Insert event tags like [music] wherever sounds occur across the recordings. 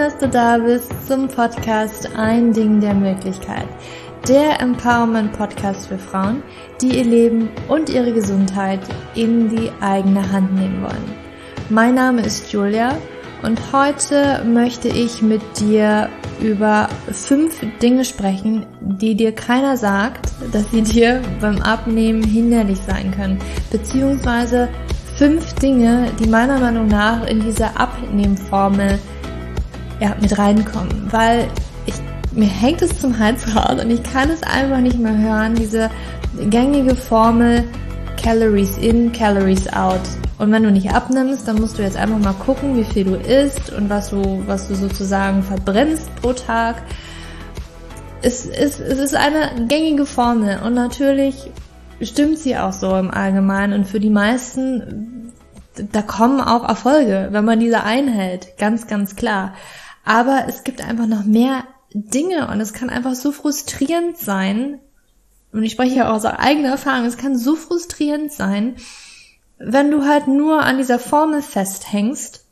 dass du da bist zum Podcast Ein Ding der Möglichkeit. Der Empowerment Podcast für Frauen, die ihr Leben und ihre Gesundheit in die eigene Hand nehmen wollen. Mein Name ist Julia und heute möchte ich mit dir über fünf Dinge sprechen, die dir keiner sagt, dass sie dir beim Abnehmen hinderlich sein können, beziehungsweise fünf Dinge, die meiner Meinung nach in diese Abnehmformel ja, mit reinkommen, weil ich, mir hängt es zum Hals raus und ich kann es einfach nicht mehr hören, diese gängige Formel Calories in, Calories out. Und wenn du nicht abnimmst, dann musst du jetzt einfach mal gucken, wie viel du isst und was du, was du sozusagen verbrennst pro Tag. Es ist, es ist eine gängige Formel und natürlich stimmt sie auch so im Allgemeinen und für die meisten, da kommen auch Erfolge, wenn man diese einhält, ganz, ganz klar. Aber es gibt einfach noch mehr Dinge und es kann einfach so frustrierend sein, und ich spreche ja auch aus eigener Erfahrung, es kann so frustrierend sein, wenn du halt nur an dieser Formel festhängst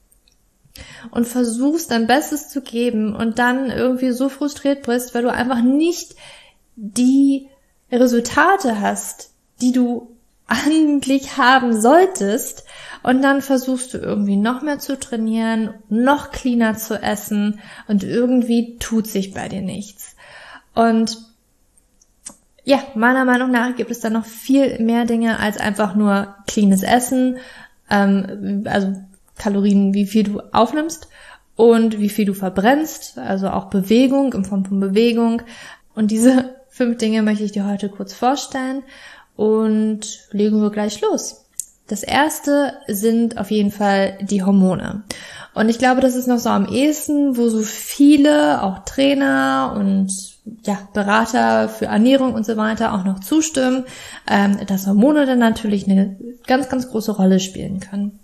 und versuchst dein Bestes zu geben und dann irgendwie so frustriert bist, weil du einfach nicht die Resultate hast, die du eigentlich haben solltest und dann versuchst du irgendwie noch mehr zu trainieren, noch cleaner zu essen und irgendwie tut sich bei dir nichts. Und ja, meiner Meinung nach gibt es da noch viel mehr Dinge als einfach nur cleanes Essen, ähm, also Kalorien, wie viel du aufnimmst und wie viel du verbrennst, also auch Bewegung in Form von Bewegung. Und diese fünf Dinge möchte ich dir heute kurz vorstellen und legen wir gleich los. Das erste sind auf jeden Fall die Hormone. Und ich glaube, das ist noch so am ehesten, wo so viele, auch Trainer und ja, Berater für Ernährung und so weiter auch noch zustimmen, ähm, dass Hormone dann natürlich eine ganz, ganz große Rolle spielen können.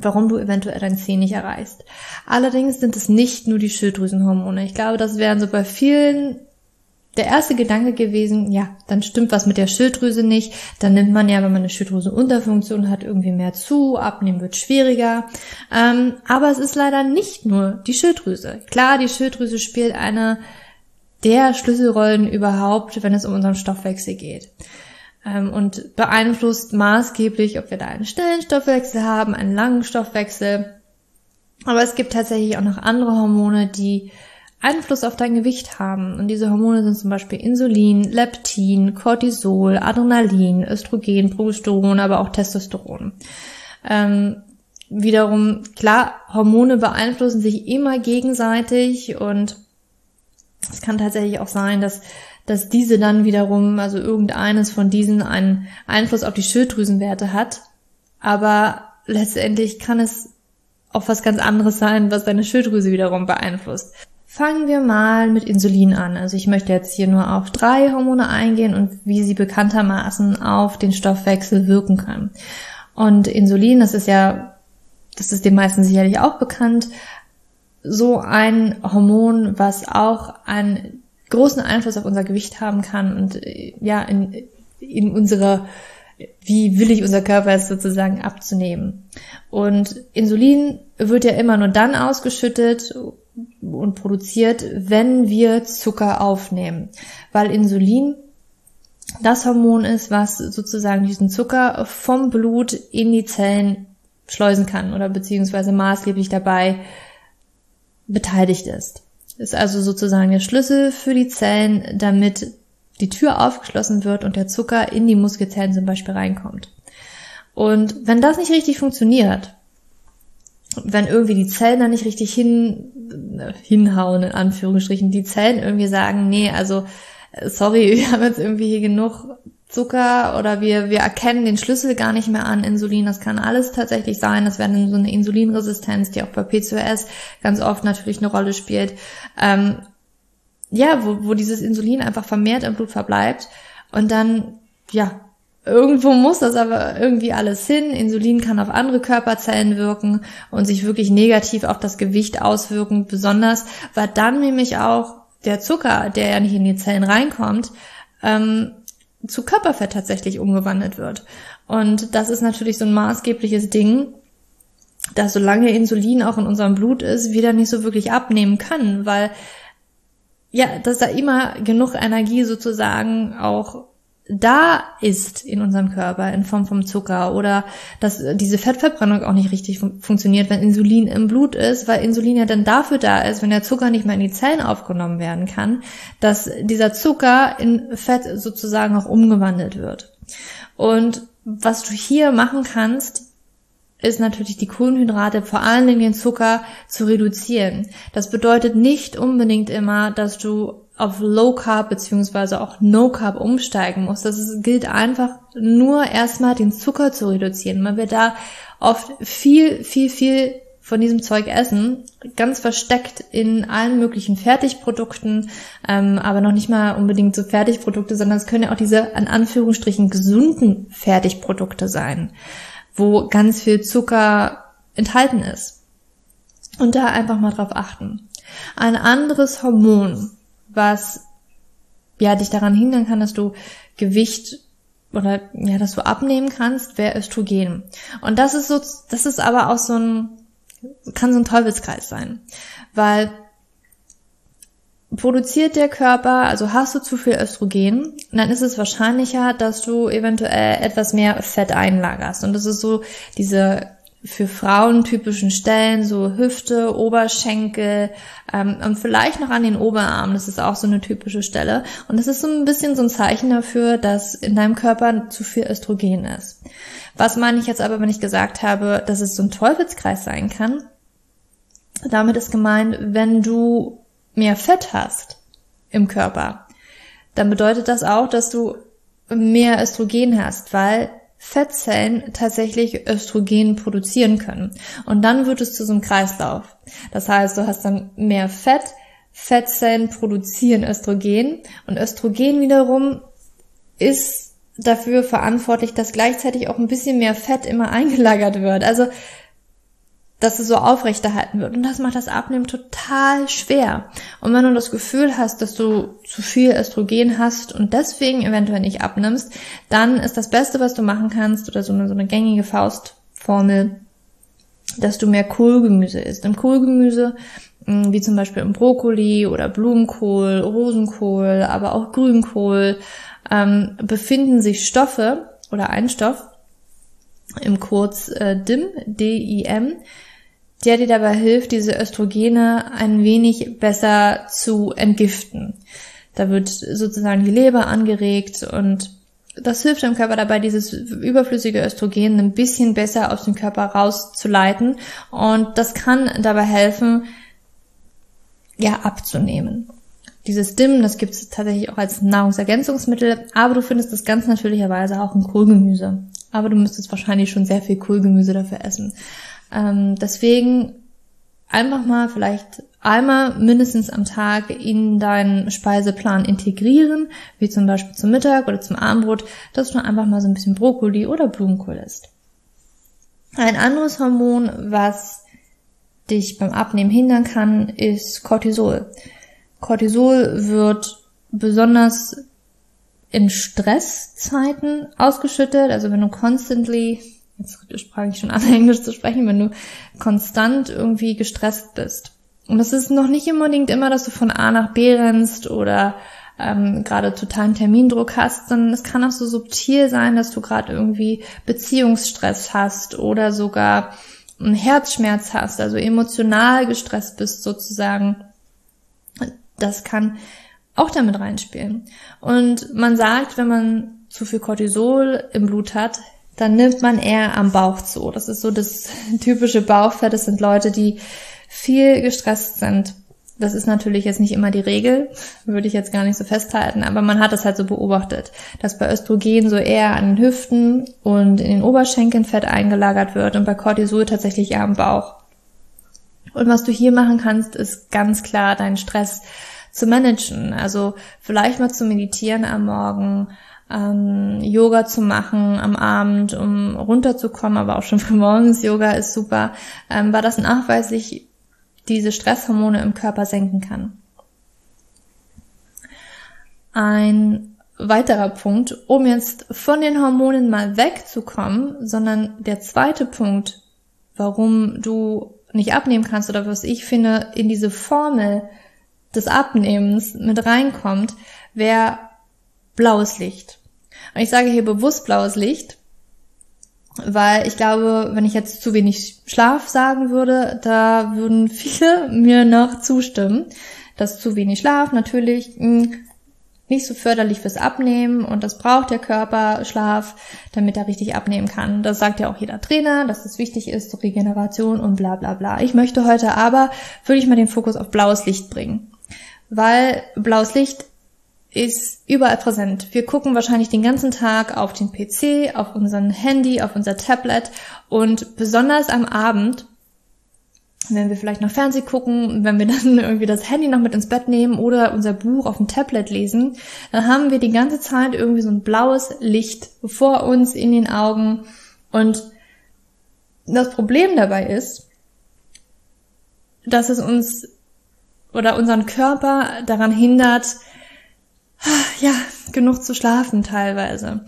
Warum du eventuell dein Ziel nicht erreichst. Allerdings sind es nicht nur die Schilddrüsenhormone. Ich glaube, das wären so bei vielen der erste Gedanke gewesen, ja, dann stimmt was mit der Schilddrüse nicht. Dann nimmt man ja, wenn man eine Schilddrüsenunterfunktion hat, irgendwie mehr zu. Abnehmen wird schwieriger. Ähm, aber es ist leider nicht nur die Schilddrüse. Klar, die Schilddrüse spielt eine der Schlüsselrollen überhaupt, wenn es um unseren Stoffwechsel geht. Ähm, und beeinflusst maßgeblich, ob wir da einen schnellen Stoffwechsel haben, einen langen Stoffwechsel. Aber es gibt tatsächlich auch noch andere Hormone, die Einfluss auf dein Gewicht haben. Und diese Hormone sind zum Beispiel Insulin, Leptin, Cortisol, Adrenalin, Östrogen, Progesteron, aber auch Testosteron. Ähm, wiederum, klar, Hormone beeinflussen sich immer gegenseitig und es kann tatsächlich auch sein, dass, dass diese dann wiederum, also irgendeines von diesen einen Einfluss auf die Schilddrüsenwerte hat. Aber letztendlich kann es auch was ganz anderes sein, was deine Schilddrüse wiederum beeinflusst. Fangen wir mal mit Insulin an. Also ich möchte jetzt hier nur auf drei Hormone eingehen und wie sie bekanntermaßen auf den Stoffwechsel wirken können. Und Insulin, das ist ja, das ist den meisten sicherlich auch bekannt, so ein Hormon, was auch einen großen Einfluss auf unser Gewicht haben kann und ja, in, in unserer, wie willig unser Körper ist sozusagen abzunehmen. Und Insulin wird ja immer nur dann ausgeschüttet und produziert, wenn wir Zucker aufnehmen. Weil Insulin das Hormon ist, was sozusagen diesen Zucker vom Blut in die Zellen schleusen kann oder beziehungsweise maßgeblich dabei beteiligt ist. Ist also sozusagen der Schlüssel für die Zellen, damit die Tür aufgeschlossen wird und der Zucker in die Muskelzellen zum Beispiel reinkommt. Und wenn das nicht richtig funktioniert, wenn irgendwie die Zellen da nicht richtig hin, hinhauen, in Anführungsstrichen, die Zellen irgendwie sagen, nee, also, sorry, [laughs] wir haben jetzt irgendwie hier genug Zucker oder wir, wir erkennen den Schlüssel gar nicht mehr an, Insulin, das kann alles tatsächlich sein, das wäre dann so eine Insulinresistenz, die auch bei PCOS ganz oft natürlich eine Rolle spielt, ähm, ja, wo, wo dieses Insulin einfach vermehrt im Blut verbleibt und dann, ja, Irgendwo muss das aber irgendwie alles hin. Insulin kann auf andere Körperzellen wirken und sich wirklich negativ auf das Gewicht auswirken, besonders weil dann nämlich auch der Zucker, der ja nicht in die Zellen reinkommt, ähm, zu Körperfett tatsächlich umgewandelt wird. Und das ist natürlich so ein maßgebliches Ding, dass solange Insulin auch in unserem Blut ist, wir da nicht so wirklich abnehmen können, weil ja, dass da immer genug Energie sozusagen auch da ist in unserem Körper in Form vom Zucker oder dass diese Fettverbrennung auch nicht richtig fun funktioniert, wenn Insulin im Blut ist, weil Insulin ja dann dafür da ist, wenn der Zucker nicht mehr in die Zellen aufgenommen werden kann, dass dieser Zucker in Fett sozusagen auch umgewandelt wird. Und was du hier machen kannst, ist natürlich die Kohlenhydrate, vor allen Dingen den Zucker, zu reduzieren. Das bedeutet nicht unbedingt immer, dass du auf Low Carb beziehungsweise auch No Carb umsteigen musst. Das ist, gilt einfach nur erstmal den Zucker zu reduzieren, weil wir da oft viel, viel, viel von diesem Zeug essen, ganz versteckt in allen möglichen Fertigprodukten, ähm, aber noch nicht mal unbedingt so Fertigprodukte, sondern es können ja auch diese an Anführungsstrichen gesunden Fertigprodukte sein wo ganz viel Zucker enthalten ist. Und da einfach mal drauf achten. Ein anderes Hormon, was ja dich daran hindern kann, dass du Gewicht oder ja, dass du abnehmen kannst, wäre Östrogen. Und das ist so, das ist aber auch so ein, kann so ein Teufelskreis sein, weil produziert der Körper, also hast du zu viel Östrogen, dann ist es wahrscheinlicher, dass du eventuell etwas mehr Fett einlagerst. Und das ist so diese für Frauen typischen Stellen, so Hüfte, Oberschenkel ähm, und vielleicht noch an den Oberarmen. Das ist auch so eine typische Stelle. Und das ist so ein bisschen so ein Zeichen dafür, dass in deinem Körper zu viel Östrogen ist. Was meine ich jetzt aber, wenn ich gesagt habe, dass es so ein Teufelskreis sein kann? Damit ist gemeint, wenn du mehr Fett hast im Körper, dann bedeutet das auch, dass du mehr Östrogen hast, weil Fettzellen tatsächlich Östrogen produzieren können. Und dann wird es zu so einem Kreislauf. Das heißt, du hast dann mehr Fett, Fettzellen produzieren Östrogen und Östrogen wiederum ist dafür verantwortlich, dass gleichzeitig auch ein bisschen mehr Fett immer [laughs] eingelagert wird. Also dass es so aufrechterhalten wird. Und das macht das Abnehmen total schwer. Und wenn du das Gefühl hast, dass du zu viel Östrogen hast und deswegen eventuell nicht abnimmst, dann ist das Beste, was du machen kannst, oder so eine, so eine gängige Faustformel, dass du mehr Kohlgemüse isst. Im Kohlgemüse, hm, wie zum Beispiel im Brokkoli oder Blumenkohl, Rosenkohl, aber auch Grünkohl, ähm, befinden sich Stoffe oder ein Stoff, im Kurz äh, DIM, D-I-M, der dir dabei hilft, diese Östrogene ein wenig besser zu entgiften. Da wird sozusagen die Leber angeregt und das hilft dem Körper dabei, dieses überflüssige Östrogen ein bisschen besser aus dem Körper rauszuleiten und das kann dabei helfen, ja, abzunehmen. Dieses DIM, das gibt es tatsächlich auch als Nahrungsergänzungsmittel, aber du findest das ganz natürlicherweise auch in Kohlgemüse. Aber du müsstest wahrscheinlich schon sehr viel Kohlgemüse dafür essen. Ähm, deswegen einfach mal vielleicht einmal mindestens am Tag in deinen Speiseplan integrieren, wie zum Beispiel zum Mittag oder zum Abendbrot, dass du einfach mal so ein bisschen Brokkoli oder Blumenkohl isst. Ein anderes Hormon, was dich beim Abnehmen hindern kann, ist Cortisol. Cortisol wird besonders in Stresszeiten ausgeschüttet, also wenn du constantly jetzt sprach ich schon an, [laughs] Englisch zu sprechen, wenn du konstant irgendwie gestresst bist. Und das ist noch nicht unbedingt immer, dass du von A nach B rennst oder ähm, gerade totalen Termindruck hast, sondern es kann auch so subtil sein, dass du gerade irgendwie Beziehungsstress hast oder sogar einen Herzschmerz hast, also emotional gestresst bist sozusagen. Das kann auch damit reinspielen. Und man sagt, wenn man zu viel Cortisol im Blut hat, dann nimmt man eher am Bauch zu. Das ist so das [laughs] typische Bauchfett. Das sind Leute, die viel gestresst sind. Das ist natürlich jetzt nicht immer die Regel, würde ich jetzt gar nicht so festhalten, aber man hat es halt so beobachtet, dass bei Östrogen so eher an den Hüften und in den Oberschenkeln Fett eingelagert wird und bei Cortisol tatsächlich eher am Bauch. Und was du hier machen kannst, ist ganz klar deinen Stress zu managen. Also vielleicht mal zu meditieren am Morgen, ähm, Yoga zu machen am Abend, um runterzukommen, aber auch schon [laughs] für morgens Yoga ist super, ähm, weil das nachweislich diese Stresshormone im Körper senken kann. Ein weiterer Punkt, um jetzt von den Hormonen mal wegzukommen, sondern der zweite Punkt warum du nicht abnehmen kannst oder was ich finde, in diese Formel des Abnehmens mit reinkommt, wäre blaues Licht. Und ich sage hier bewusst blaues Licht, weil ich glaube, wenn ich jetzt zu wenig Schlaf sagen würde, da würden viele [laughs] mir noch zustimmen, dass zu wenig Schlaf natürlich hm, nicht so förderlich fürs Abnehmen und das braucht der Körper Schlaf, damit er richtig abnehmen kann. Das sagt ja auch jeder Trainer, dass es wichtig ist zur Regeneration und bla bla bla. Ich möchte heute aber wirklich mal den Fokus auf blaues Licht bringen, weil blaues Licht ist überall präsent. Wir gucken wahrscheinlich den ganzen Tag auf den PC, auf unseren Handy, auf unser Tablet und besonders am Abend wenn wir vielleicht noch Fernseh gucken, wenn wir [laughs] dann irgendwie das Handy noch mit ins Bett nehmen oder unser Buch auf dem Tablet lesen, dann haben wir die ganze Zeit irgendwie so ein blaues Licht vor uns in den Augen. Und das Problem dabei ist, dass es uns oder unseren Körper daran hindert, ja, genug zu schlafen teilweise.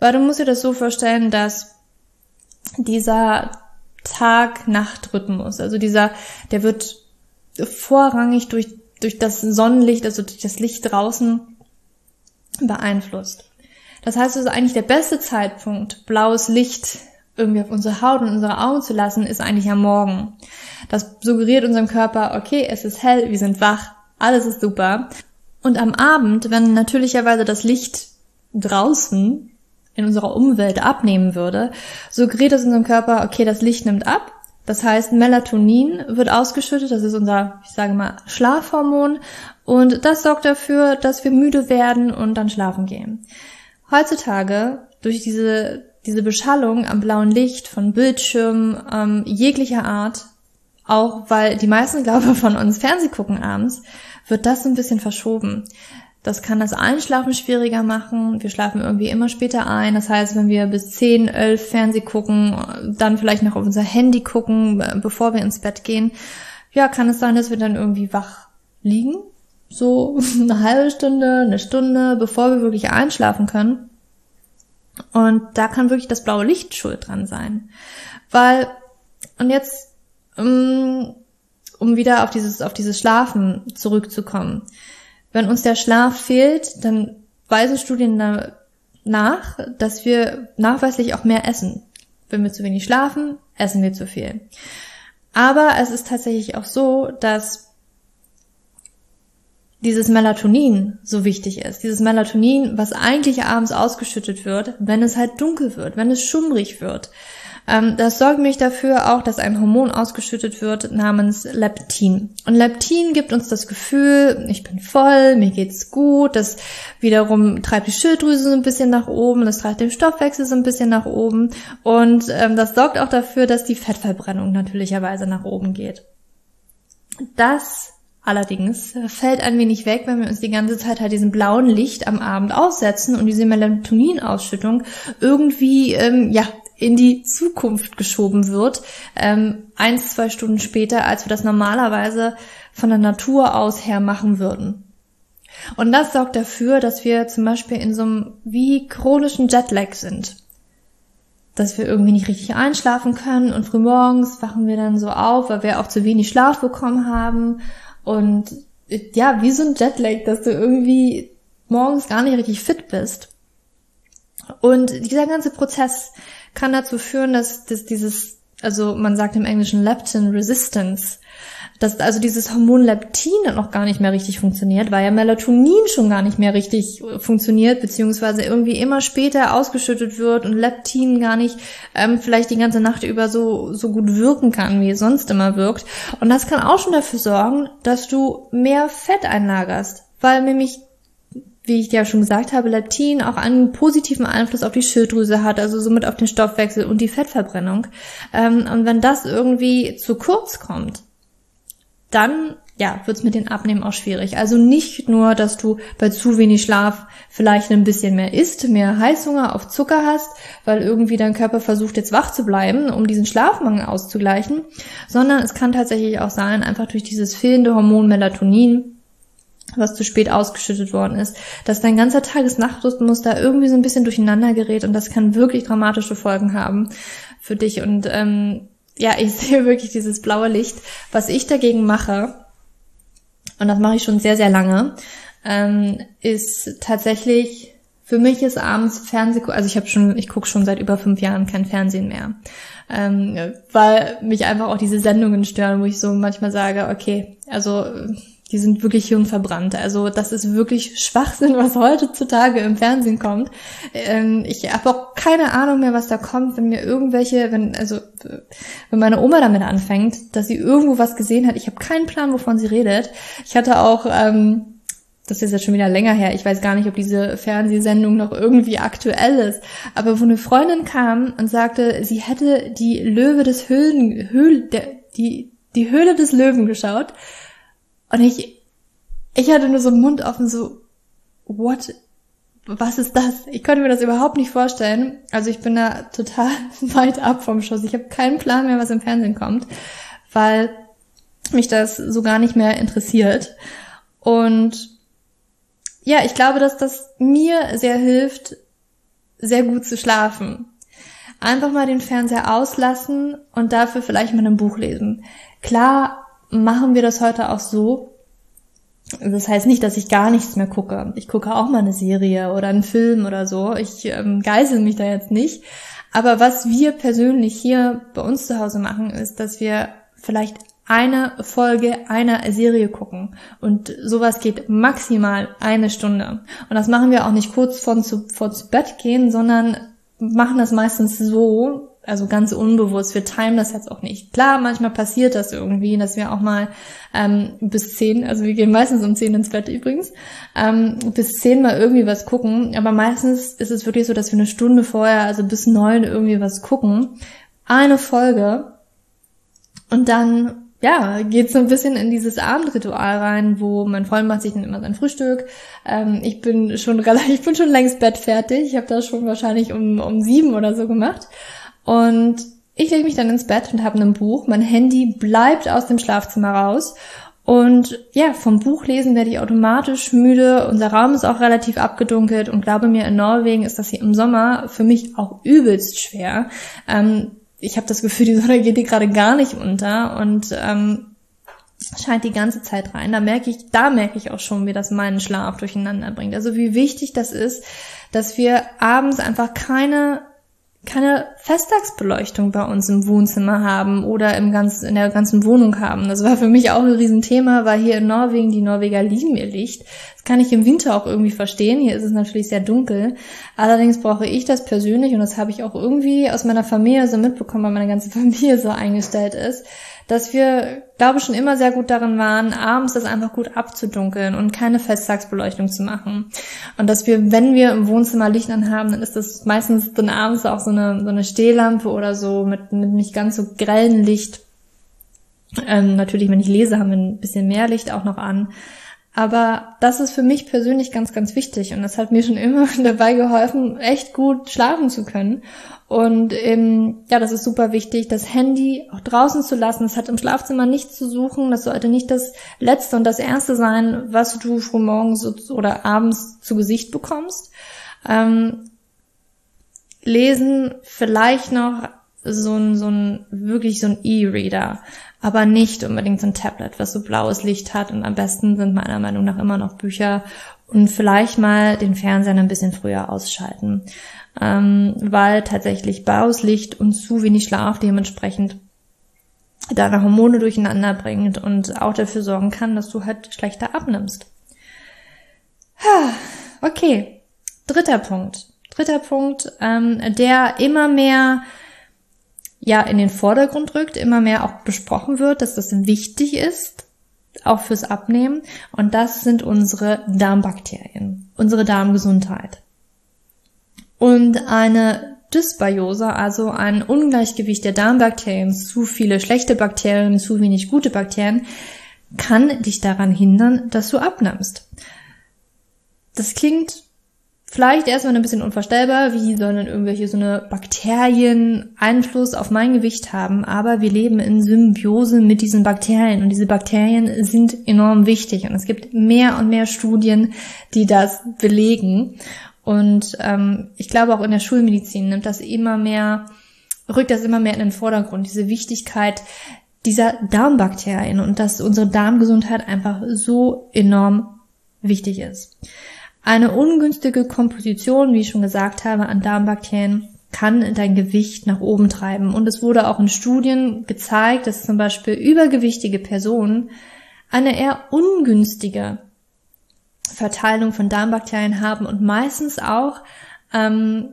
Weil du musst dir das so vorstellen, dass dieser Tag-Nacht-Rhythmus. Also dieser, der wird vorrangig durch, durch das Sonnenlicht, also durch das Licht draußen beeinflusst. Das heißt also eigentlich der beste Zeitpunkt, blaues Licht irgendwie auf unsere Haut und unsere Augen zu lassen, ist eigentlich am Morgen. Das suggeriert unserem Körper, okay, es ist hell, wir sind wach, alles ist super. Und am Abend, wenn natürlicherweise das Licht draußen in unserer Umwelt abnehmen würde, suggeriert es unserem Körper, okay, das Licht nimmt ab. Das heißt, Melatonin wird ausgeschüttet, das ist unser, ich sage mal, Schlafhormon. Und das sorgt dafür, dass wir müde werden und dann schlafen gehen. Heutzutage, durch diese, diese Beschallung am blauen Licht von Bildschirmen ähm, jeglicher Art, auch weil die meisten, [laughs] glaube ich, von uns Fernseh gucken abends, wird das ein bisschen verschoben. Das kann das Einschlafen schwieriger machen. Wir schlafen irgendwie immer später ein. Das heißt, wenn wir bis 10, 11 Fernseh gucken, dann vielleicht noch auf unser Handy gucken, bevor wir ins Bett gehen, ja, kann es sein, dass wir dann irgendwie wach liegen. So [laughs] eine halbe Stunde, eine Stunde, bevor wir wirklich einschlafen können. Und da kann wirklich das blaue Licht schuld dran sein. Weil, und jetzt, um, um wieder auf dieses, auf dieses Schlafen zurückzukommen wenn uns der Schlaf fehlt, dann weisen Studien nach, dass wir nachweislich auch mehr essen. Wenn wir zu wenig schlafen, essen wir zu viel. Aber es ist tatsächlich auch so, dass dieses Melatonin so wichtig ist. Dieses Melatonin, was eigentlich abends ausgeschüttet wird, wenn es halt dunkel wird, wenn es schummrig wird. Ähm, das sorgt mich dafür auch, dass ein Hormon ausgeschüttet wird namens Leptin. Und Leptin gibt uns das Gefühl, ich bin voll, mir geht's gut, das wiederum treibt die Schilddrüse so ein bisschen nach oben, das treibt den Stoffwechsel so ein bisschen nach oben und ähm, das sorgt auch dafür, dass die Fettverbrennung natürlicherweise nach oben geht. Das Allerdings fällt ein wenig weg, wenn wir uns die ganze Zeit halt diesem blauen Licht am Abend aussetzen und diese Melatoninausschüttung irgendwie ähm, ja in die Zukunft geschoben wird, ähm, eins, zwei Stunden später, als wir das normalerweise von der Natur aus her machen würden. Und das sorgt dafür, dass wir zum Beispiel in so einem wie chronischen Jetlag sind. Dass wir irgendwie nicht richtig einschlafen können und frühmorgens wachen wir dann so auf, weil wir auch zu wenig Schlaf bekommen haben. Und ja, wie so ein Jetlag, dass du irgendwie morgens gar nicht richtig fit bist. Und dieser ganze Prozess, kann dazu führen, dass, dass dieses, also man sagt im Englischen Leptin Resistance, dass also dieses Hormon Leptin noch gar nicht mehr richtig funktioniert, weil ja Melatonin schon gar nicht mehr richtig funktioniert, beziehungsweise irgendwie immer später ausgeschüttet wird und Leptin gar nicht ähm, vielleicht die ganze Nacht über so, so gut wirken kann, wie es sonst immer wirkt. Und das kann auch schon dafür sorgen, dass du mehr Fett einlagerst, weil nämlich wie ich ja schon gesagt habe, Leptin auch einen positiven Einfluss auf die Schilddrüse hat, also somit auf den Stoffwechsel und die Fettverbrennung. Ähm, und wenn das irgendwie zu kurz kommt, dann ja, wird's mit den Abnehmen auch schwierig. Also nicht nur, dass du bei zu wenig Schlaf vielleicht ein bisschen mehr isst, mehr Heißhunger auf Zucker hast, weil irgendwie dein Körper versucht jetzt wach zu bleiben, um diesen Schlafmangel auszugleichen, sondern es kann tatsächlich auch sein, einfach durch dieses fehlende Hormon Melatonin, was zu spät ausgeschüttet worden ist, dass dein ganzer Tages-Nacht-Rhythmus da irgendwie so ein bisschen durcheinander gerät und das kann wirklich dramatische Folgen haben für dich. Und ähm, ja, ich [laughs] sehe wirklich dieses blaue Licht. Was ich dagegen mache, und das mache ich schon sehr, sehr lange, ähm, ist tatsächlich, für mich ist abends Fernseh, also ich habe schon, ich gucke schon seit über fünf Jahren kein Fernsehen mehr. Ähm, weil mich einfach auch diese Sendungen stören, wo ich so manchmal sage, okay, also die sind wirklich hirnverbrannt. Also das ist wirklich Schwachsinn, was heutzutage im Fernsehen kommt. Ähm, ich habe auch keine Ahnung mehr, was da kommt, wenn mir irgendwelche, wenn also wenn meine Oma damit anfängt, dass sie irgendwo was gesehen hat. Ich habe keinen Plan, wovon sie redet. Ich hatte auch ähm, das ist jetzt schon wieder länger her. Ich weiß gar nicht, ob diese Fernsehsendung noch irgendwie aktuell ist. Aber wo eine Freundin kam und sagte, sie hätte die Löwe des Höhlen, Höhl, der, die, die Höhle des Löwen geschaut und ich, ich hatte nur so einen Mund offen, so, what, was ist das? Ich konnte mir das überhaupt nicht vorstellen. Also ich bin da total [laughs] weit ab vom Schuss. Ich habe keinen Plan mehr, was im Fernsehen kommt, weil mich das so gar nicht mehr interessiert. Und ja, ich glaube, dass das mir sehr hilft, sehr gut zu schlafen. Einfach mal den Fernseher auslassen und dafür vielleicht mal ein Buch lesen. Klar machen wir das heute auch so. Das heißt nicht, dass ich gar nichts mehr gucke. Ich gucke auch mal eine Serie oder einen Film oder so. Ich ähm, geisel mich da jetzt nicht. Aber was wir persönlich hier bei uns zu Hause machen, ist, dass wir vielleicht eine Folge einer Serie gucken. Und sowas geht maximal eine Stunde. Und das machen wir auch nicht kurz vor zu, vor zu Bett gehen, sondern machen das meistens so, also ganz unbewusst. Wir timen das jetzt auch nicht. Klar, manchmal passiert das irgendwie, dass wir auch mal ähm, bis zehn, also wir gehen meistens um zehn ins Bett übrigens, ähm, bis zehn mal irgendwie was gucken. Aber meistens ist es wirklich so, dass wir eine Stunde vorher, also bis neun irgendwie was gucken. Eine Folge. Und dann ja, geht so ein bisschen in dieses Abendritual rein, wo mein Freund macht sich dann immer sein Frühstück. Ähm, ich bin schon relativ, [laughs] ich bin schon längst bettfertig. Ich habe das schon wahrscheinlich um, um sieben oder so gemacht. Und ich lege mich dann ins Bett und habe ein Buch. Mein Handy bleibt aus dem Schlafzimmer raus. Und ja, vom Buchlesen werde ich automatisch müde. Unser Raum ist auch relativ abgedunkelt und glaube mir, in Norwegen ist das hier im Sommer für mich auch übelst schwer. Ähm, ich habe das Gefühl, die Sonne geht hier gerade gar nicht unter und ähm, scheint die ganze Zeit rein. Da merke ich, da merke ich auch schon, wie das meinen Schlaf durcheinander bringt. Also wie wichtig das ist, dass wir abends einfach keine keine Festtagsbeleuchtung bei uns im Wohnzimmer haben oder im ganzen, in der ganzen Wohnung haben. Das war für mich auch ein Riesenthema, weil hier in Norwegen, die Norweger lieben ihr Licht. Das kann ich im Winter auch irgendwie verstehen. Hier ist es natürlich sehr dunkel. Allerdings brauche ich das persönlich und das habe ich auch irgendwie aus meiner Familie so mitbekommen, weil meine ganze [laughs] Familie so eingestellt ist dass wir, glaube ich, schon immer sehr gut darin waren, abends das einfach gut abzudunkeln und keine Festtagsbeleuchtung zu machen. Und dass wir, wenn wir im Wohnzimmer Licht anhaben, dann ist das meistens dann abends auch so eine, so eine Stehlampe oder so mit, mit nicht ganz so grellen Licht. Ähm, natürlich, wenn ich lese, haben wir ein bisschen mehr Licht auch noch an. Aber das ist für mich persönlich ganz, ganz wichtig und das hat mir schon immer [laughs] dabei geholfen, echt gut schlafen zu können. Und ähm, ja, das ist super wichtig, das Handy auch draußen zu lassen. Es hat im Schlafzimmer nichts zu suchen. Das sollte nicht das Letzte und das Erste sein, was du frühmorgens oder abends zu Gesicht bekommst. Ähm, lesen vielleicht noch so ein, so ein, wirklich so ein E-Reader, aber nicht unbedingt so ein Tablet, was so blaues Licht hat und am besten sind meiner Meinung nach immer noch Bücher und vielleicht mal den Fernseher ein bisschen früher ausschalten ähm, weil tatsächlich Licht und zu wenig Schlaf dementsprechend deine Hormone durcheinander bringt und auch dafür sorgen kann, dass du halt schlechter abnimmst. Okay, dritter Punkt. Dritter Punkt, ähm, der immer mehr ja in den Vordergrund rückt, immer mehr auch besprochen wird, dass das wichtig ist, auch fürs Abnehmen. Und das sind unsere Darmbakterien, unsere Darmgesundheit. Und eine Dysbiose, also ein Ungleichgewicht der Darmbakterien, zu viele schlechte Bakterien, zu wenig gute Bakterien, kann dich daran hindern, dass du abnimmst. Das klingt vielleicht erstmal ein bisschen unvorstellbar, wie sollen irgendwelche so eine Bakterien Einfluss auf mein Gewicht haben, aber wir leben in Symbiose mit diesen Bakterien und diese Bakterien sind enorm wichtig und es gibt mehr und mehr Studien, die das belegen und ähm, ich glaube auch in der Schulmedizin nimmt das immer mehr rückt das immer mehr in den Vordergrund, diese Wichtigkeit dieser Darmbakterien und dass unsere Darmgesundheit einfach so enorm wichtig ist. Eine ungünstige Komposition, wie ich schon gesagt habe, an Darmbakterien kann dein Gewicht nach oben treiben. Und es wurde auch in Studien gezeigt, dass zum Beispiel übergewichtige Personen eine eher ungünstige Verteilung von Darmbakterien haben und meistens auch ähm,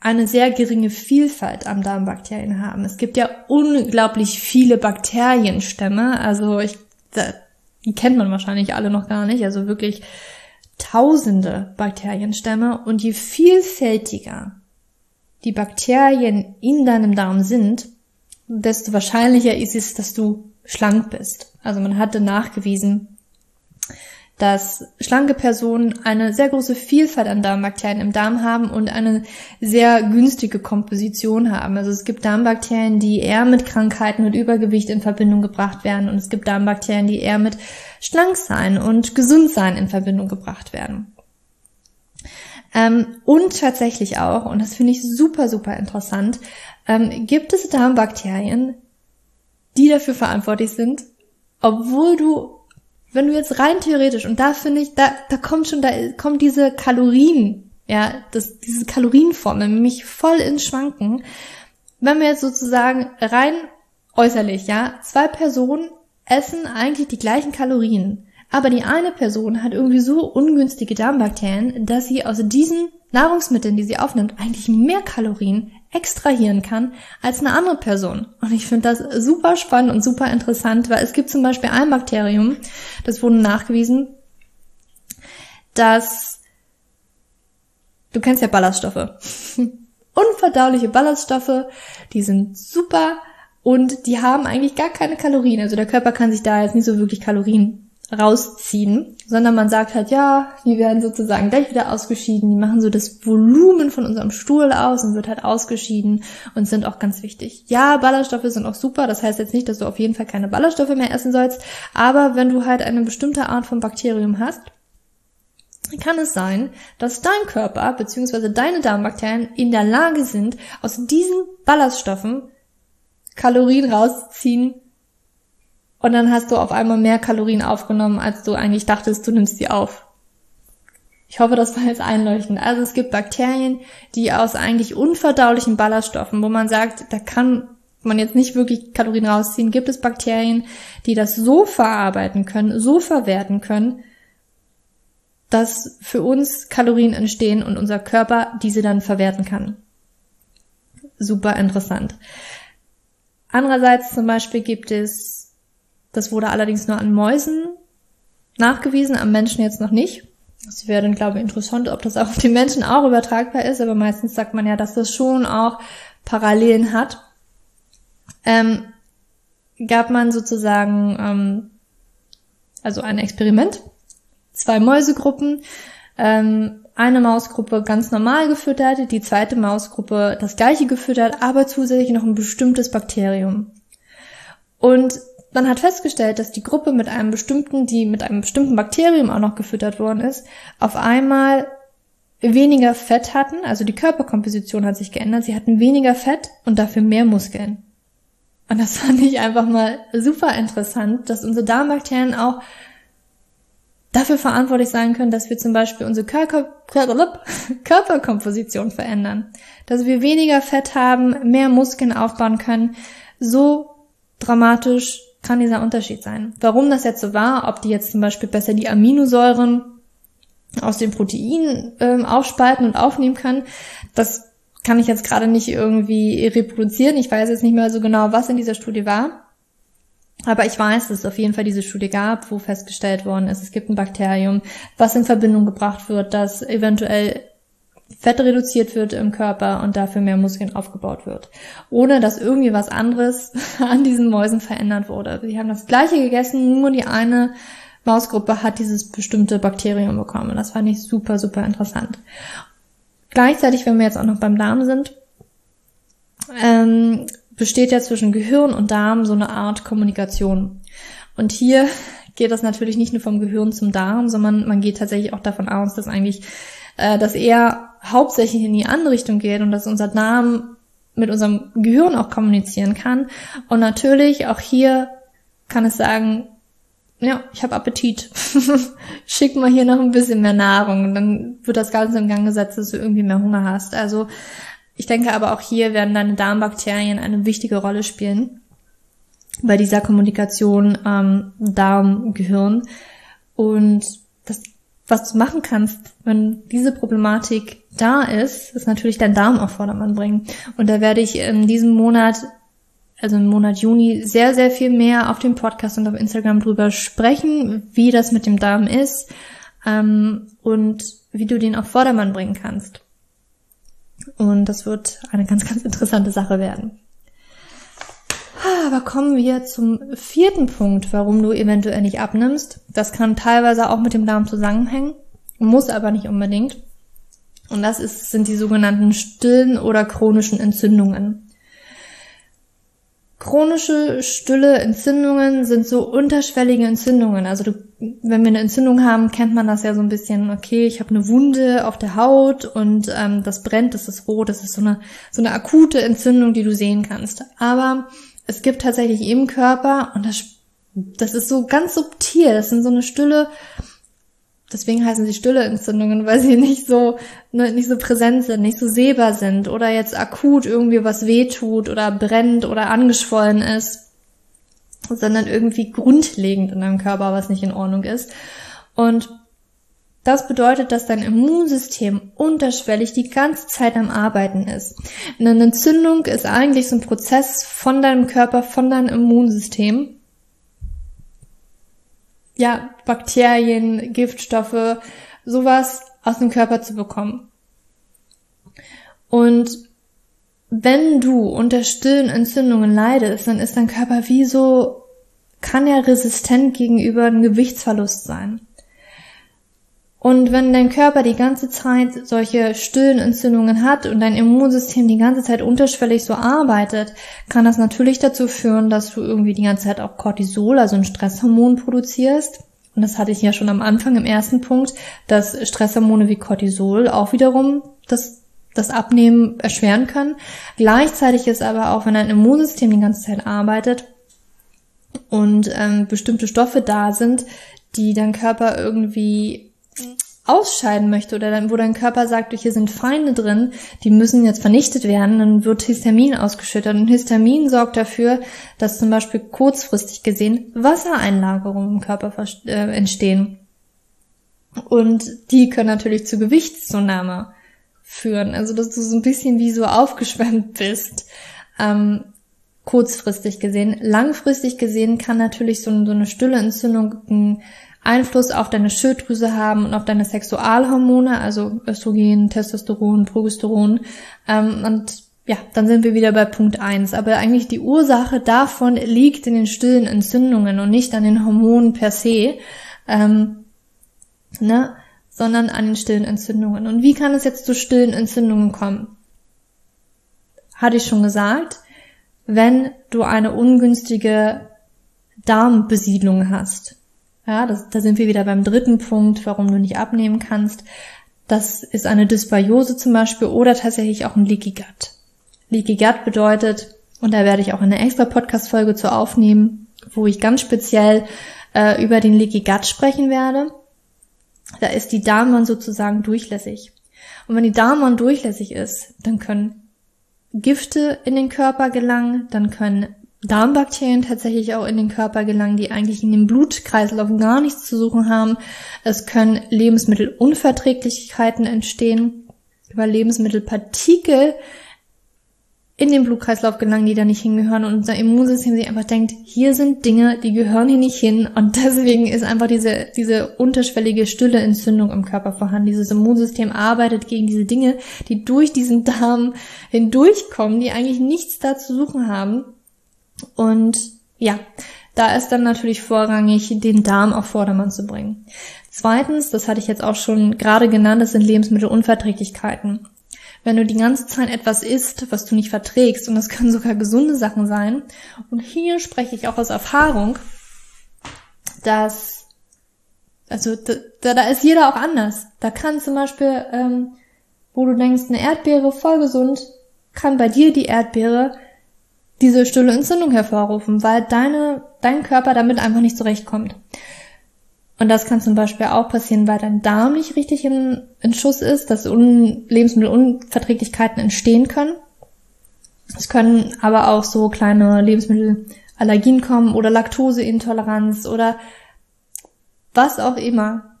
eine sehr geringe Vielfalt an Darmbakterien haben. Es gibt ja unglaublich viele Bakterienstämme, also ich, die kennt man wahrscheinlich alle noch gar nicht, also wirklich tausende Bakterienstämme und je vielfältiger die Bakterien in deinem Darm sind, desto wahrscheinlicher ist es, dass du schlank bist. Also man hatte nachgewiesen, dass schlanke Personen eine sehr große Vielfalt an Darmbakterien im Darm haben und eine sehr günstige Komposition haben. Also es gibt Darmbakterien, die eher mit Krankheiten und Übergewicht in Verbindung gebracht werden und es gibt Darmbakterien, die eher mit Schlanksein und Gesundsein in Verbindung gebracht werden. Ähm, und tatsächlich auch, und das finde ich super, super interessant, ähm, gibt es Darmbakterien, die dafür verantwortlich sind, obwohl du wenn du jetzt rein theoretisch, und da finde ich, da, da kommt schon, da kommt diese Kalorien, ja, das, diese Kalorienformel mich voll ins Schwanken. Wenn wir jetzt sozusagen rein äußerlich, ja, zwei Personen essen eigentlich die gleichen Kalorien, aber die eine Person hat irgendwie so ungünstige Darmbakterien, dass sie aus diesen Nahrungsmitteln, die sie aufnimmt, eigentlich mehr Kalorien extrahieren kann als eine andere Person. Und ich finde das super spannend und super interessant, weil es gibt zum Beispiel ein Bakterium, das wurde nachgewiesen, dass du kennst ja Ballaststoffe. [laughs] Unverdauliche Ballaststoffe, die sind super und die haben eigentlich gar keine Kalorien. Also der Körper kann sich da jetzt nicht so wirklich Kalorien rausziehen, sondern man sagt halt, ja, die werden sozusagen gleich wieder ausgeschieden, die machen so das Volumen von unserem Stuhl aus und wird halt ausgeschieden und sind auch ganz wichtig. Ja, Ballaststoffe sind auch super, das heißt jetzt nicht, dass du auf jeden Fall keine Ballaststoffe mehr essen sollst, aber wenn du halt eine bestimmte Art von Bakterium hast, kann es sein, dass dein Körper bzw. deine Darmbakterien in der Lage sind, aus diesen Ballaststoffen Kalorien rauszuziehen, und dann hast du auf einmal mehr Kalorien aufgenommen, als du eigentlich dachtest, du nimmst sie auf. Ich hoffe, das war jetzt einleuchtend. Also es gibt Bakterien, die aus eigentlich unverdaulichen Ballaststoffen, wo man sagt, da kann man jetzt nicht wirklich Kalorien rausziehen, gibt es Bakterien, die das so verarbeiten können, so verwerten können, dass für uns Kalorien entstehen und unser Körper diese dann verwerten kann. Super interessant. Andererseits zum Beispiel gibt es das wurde allerdings nur an Mäusen nachgewiesen, am Menschen jetzt noch nicht. Das wäre dann, glaube ich, interessant, ob das auch auf den Menschen auch übertragbar ist, aber meistens sagt man ja, dass das schon auch Parallelen hat. Ähm, gab man sozusagen ähm, also ein Experiment, zwei Mäusegruppen, ähm, eine Mausgruppe ganz normal gefüttert, die zweite Mausgruppe das gleiche gefüttert, aber zusätzlich noch ein bestimmtes Bakterium. Und man hat festgestellt, dass die Gruppe mit einem bestimmten, die mit einem bestimmten Bakterium auch noch gefüttert worden ist, auf einmal weniger Fett hatten, also die Körperkomposition hat sich geändert, sie hatten weniger Fett und dafür mehr Muskeln. Und das [laughs] fand ich einfach mal super interessant, dass unsere Darmbakterien auch dafür verantwortlich sein können, dass wir zum Beispiel unsere Körper, [laughs] Körperkomposition verändern. Dass wir weniger Fett haben, mehr Muskeln aufbauen können. So dramatisch kann dieser Unterschied sein. Warum das jetzt so war, ob die jetzt zum Beispiel besser die Aminosäuren aus den Proteinen ähm, aufspalten und aufnehmen können, das kann ich jetzt gerade nicht irgendwie reproduzieren. Ich weiß jetzt nicht mehr so genau, was in dieser Studie war. Aber ich weiß, dass es auf jeden Fall diese Studie gab, wo festgestellt worden ist, es gibt ein Bakterium, was in Verbindung gebracht wird, das eventuell Fett reduziert wird im Körper und dafür mehr Muskeln aufgebaut wird. Ohne dass irgendwie was anderes [laughs] an diesen Mäusen verändert wurde. Sie haben das gleiche gegessen, nur die eine Mausgruppe hat dieses bestimmte Bakterium bekommen. Das fand ich super, super interessant. Gleichzeitig, wenn wir jetzt auch noch beim Darm sind, ähm, besteht ja zwischen Gehirn und Darm so eine Art Kommunikation. Und hier [laughs] geht das natürlich nicht nur vom Gehirn zum Darm, sondern man geht tatsächlich auch davon aus, dass eigentlich äh, dass er hauptsächlich in die andere Richtung geht und dass unser Darm mit unserem Gehirn auch kommunizieren kann. Und natürlich auch hier kann es sagen, ja, ich habe Appetit. [laughs] Schick mal hier noch ein bisschen mehr Nahrung. Und dann wird das Ganze in Gang gesetzt, dass du irgendwie mehr Hunger hast. Also ich denke aber auch hier werden deine Darmbakterien eine wichtige Rolle spielen bei dieser Kommunikation ähm, Darm-Gehirn. Und das, was du machen kannst, wenn diese Problematik da ist, ist natürlich dein Darm auf Vordermann bringen. Und da werde ich in diesem Monat also im Monat Juni, sehr, sehr viel mehr auf dem Podcast und auf Instagram drüber sprechen, wie das mit dem Darm ist ähm, und wie du den auf Vordermann bringen kannst. Und das wird eine ganz, ganz interessante Sache werden. Aber kommen wir zum vierten Punkt, warum du eventuell nicht abnimmst. Das kann teilweise auch mit dem Darm zusammenhängen, muss aber nicht unbedingt. Und das ist, sind die sogenannten stillen oder chronischen Entzündungen. Chronische stille Entzündungen sind so unterschwellige Entzündungen. Also du, wenn wir eine Entzündung haben, kennt man das ja so ein bisschen, okay, ich habe eine Wunde auf der Haut und ähm, das brennt, das ist rot, das ist so eine, so eine akute Entzündung, die du sehen kannst. Aber es gibt tatsächlich im Körper, und das, das ist so ganz subtil, das sind so eine stille deswegen heißen sie stille Entzündungen, weil sie [laughs] nicht so, ne, nicht so präsent sind, nicht so sehbar sind oder jetzt akut irgendwie was wehtut oder brennt oder angeschwollen ist, sondern irgendwie grundlegend in deinem Körper was nicht in Ordnung ist. Und das bedeutet, dass dein Immunsystem unterschwellig die ganze Zeit am Arbeiten ist. Eine Entzündung ist eigentlich so ein Prozess von deinem Körper, von deinem Immunsystem, ja, Bakterien, Giftstoffe, sowas aus dem Körper zu bekommen. Und wenn du unter stillen Entzündungen leidest, dann ist dein Körper wie so, kann er resistent gegenüber einem Gewichtsverlust sein. Und wenn dein Körper die ganze Zeit solche stillen Entzündungen hat und dein Immunsystem die ganze Zeit unterschwellig so arbeitet, kann das natürlich dazu führen, dass du irgendwie die ganze Zeit auch Cortisol, also ein Stresshormon produzierst. Und das hatte ich ja schon am Anfang im ersten Punkt, dass Stresshormone wie Cortisol auch wiederum das, das Abnehmen erschweren können. Gleichzeitig ist aber auch, wenn dein Immunsystem die ganze Zeit arbeitet und ähm, bestimmte Stoffe da sind, die dein Körper irgendwie ausscheiden möchte oder dann, wo dein Körper sagt, hier sind Feinde drin, die müssen jetzt vernichtet werden, dann wird Histamin ausgeschüttet. Und Histamin sorgt dafür, dass zum Beispiel kurzfristig gesehen Wassereinlagerungen im Körper äh, entstehen. Und die können natürlich zu Gewichtszunahme führen. Also dass du so ein bisschen wie so aufgeschwemmt bist. Ähm, kurzfristig gesehen. Langfristig gesehen kann natürlich so, so eine stille Entzündung ein Einfluss auf deine Schilddrüse haben und auf deine Sexualhormone, also Östrogen, Testosteron, Progesteron. Ähm, und ja, dann sind wir wieder bei Punkt eins. Aber eigentlich die Ursache davon liegt in den stillen Entzündungen und nicht an den Hormonen per se, ähm, ne, sondern an den stillen Entzündungen. Und wie kann es jetzt zu stillen Entzündungen kommen? Hatte ich schon gesagt, wenn du eine ungünstige Darmbesiedlung hast. Ja, das, da sind wir wieder beim dritten Punkt, warum du nicht abnehmen kannst. Das ist eine Dysbiose zum Beispiel oder tatsächlich auch ein Leaky Gut. Leaky Gut bedeutet, und da werde ich auch eine extra Podcast-Folge zu aufnehmen, wo ich ganz speziell äh, über den Leaky Gut sprechen werde. Da ist die Darmwand sozusagen durchlässig. Und wenn die Darmwand durchlässig ist, dann können Gifte in den Körper gelangen, dann können Darmbakterien tatsächlich auch in den Körper gelangen, die eigentlich in dem Blutkreislauf gar nichts zu suchen haben. Es können Lebensmittelunverträglichkeiten entstehen, über Lebensmittelpartikel in den Blutkreislauf gelangen, die da nicht hingehören und unser Immunsystem sich einfach denkt, hier sind Dinge, die gehören hier nicht hin und deswegen ist einfach diese, diese unterschwellige stille Entzündung im Körper vorhanden. Dieses Immunsystem arbeitet gegen diese Dinge, die durch diesen Darm hindurchkommen, die eigentlich nichts da zu suchen haben und ja, da ist dann natürlich vorrangig, den Darm auf Vordermann zu bringen. Zweitens, das hatte ich jetzt auch schon gerade genannt, das sind Lebensmittelunverträglichkeiten. Wenn du die ganze Zeit etwas isst, was du nicht verträgst, und das können sogar gesunde Sachen sein, und hier spreche ich auch aus Erfahrung, dass, also da, da ist jeder auch anders. Da kann zum Beispiel, ähm, wo du denkst, eine Erdbeere voll gesund, kann bei dir die Erdbeere diese stille Entzündung hervorrufen, weil deine, dein Körper damit einfach nicht zurechtkommt. Und das kann zum Beispiel auch passieren, weil dein Darm nicht richtig in, in Schuss ist, dass Un Lebensmittelunverträglichkeiten entstehen können. Es können aber auch so kleine Lebensmittelallergien kommen oder Laktoseintoleranz oder was auch immer.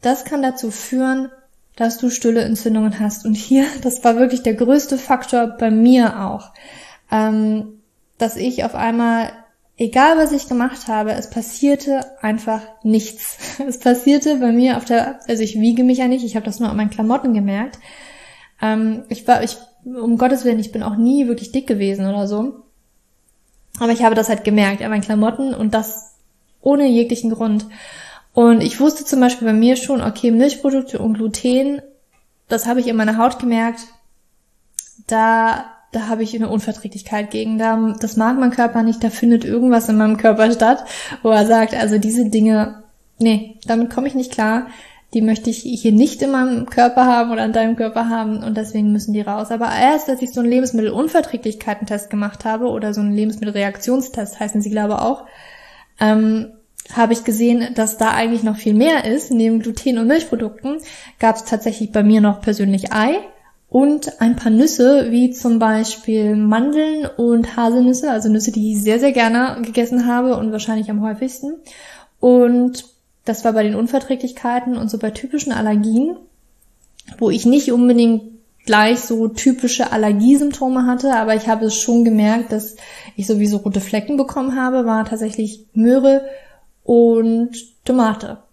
Das kann dazu führen, dass du stille Entzündungen hast. Und hier, [laughs] das war wirklich der größte Faktor bei mir auch, ähm, dass ich auf einmal egal was ich gemacht habe, es passierte einfach nichts. [laughs] Es passierte bei mir auf der, also ich wiege mich ja nicht, ich habe das nur an meinen Klamotten gemerkt. Ähm, ich war, ich, um Gottes Willen, ich bin auch nie wirklich dick gewesen oder so. Aber ich habe das halt gemerkt an meinen Klamotten und das ohne jeglichen Grund. Und ich wusste zum Beispiel bei mir schon, okay, Milchprodukte und Gluten, das habe ich in meiner Haut gemerkt. Da da habe ich eine Unverträglichkeit gegen. Da, das mag mein Körper nicht, da findet irgendwas in meinem Körper statt, wo er sagt, also diese Dinge, nee, damit komme ich nicht klar. Die möchte ich hier nicht in meinem Körper haben oder in deinem Körper haben und deswegen müssen die raus. Aber erst, als ich so einen Lebensmittelunverträglichkeiten-Test gemacht habe oder so einen Lebensmittelreaktionstest, heißen sie glaube auch, ähm, habe ich gesehen, dass da eigentlich noch viel mehr ist. Neben Gluten und Milchprodukten gab es tatsächlich bei mir noch persönlich Ei, und ein paar Nüsse, wie zum Beispiel Mandeln und Haselnüsse, also Nüsse, die ich sehr, sehr gerne gegessen habe und wahrscheinlich am häufigsten. Und das war bei den Unverträglichkeiten und so bei typischen Allergien, wo ich nicht unbedingt gleich so typische Allergiesymptome hatte, aber ich habe es schon gemerkt, dass ich sowieso rote Flecken bekommen habe, war tatsächlich Möhre und Tomate.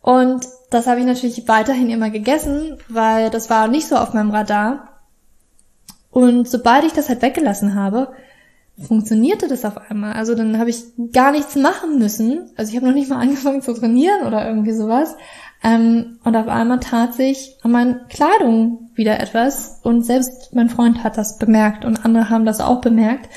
Und das habe ich natürlich weiterhin immer gegessen, weil das war nicht so auf meinem Radar. Und sobald ich das halt weggelassen habe, funktionierte das auf einmal. Also dann habe ich gar nichts machen müssen. Also ich habe noch nicht mal [laughs] angefangen zu trainieren oder irgendwie sowas. Ähm, und auf einmal tat sich an meinen Kleidung wieder etwas. Und selbst mein Freund hat das bemerkt und andere haben das auch bemerkt,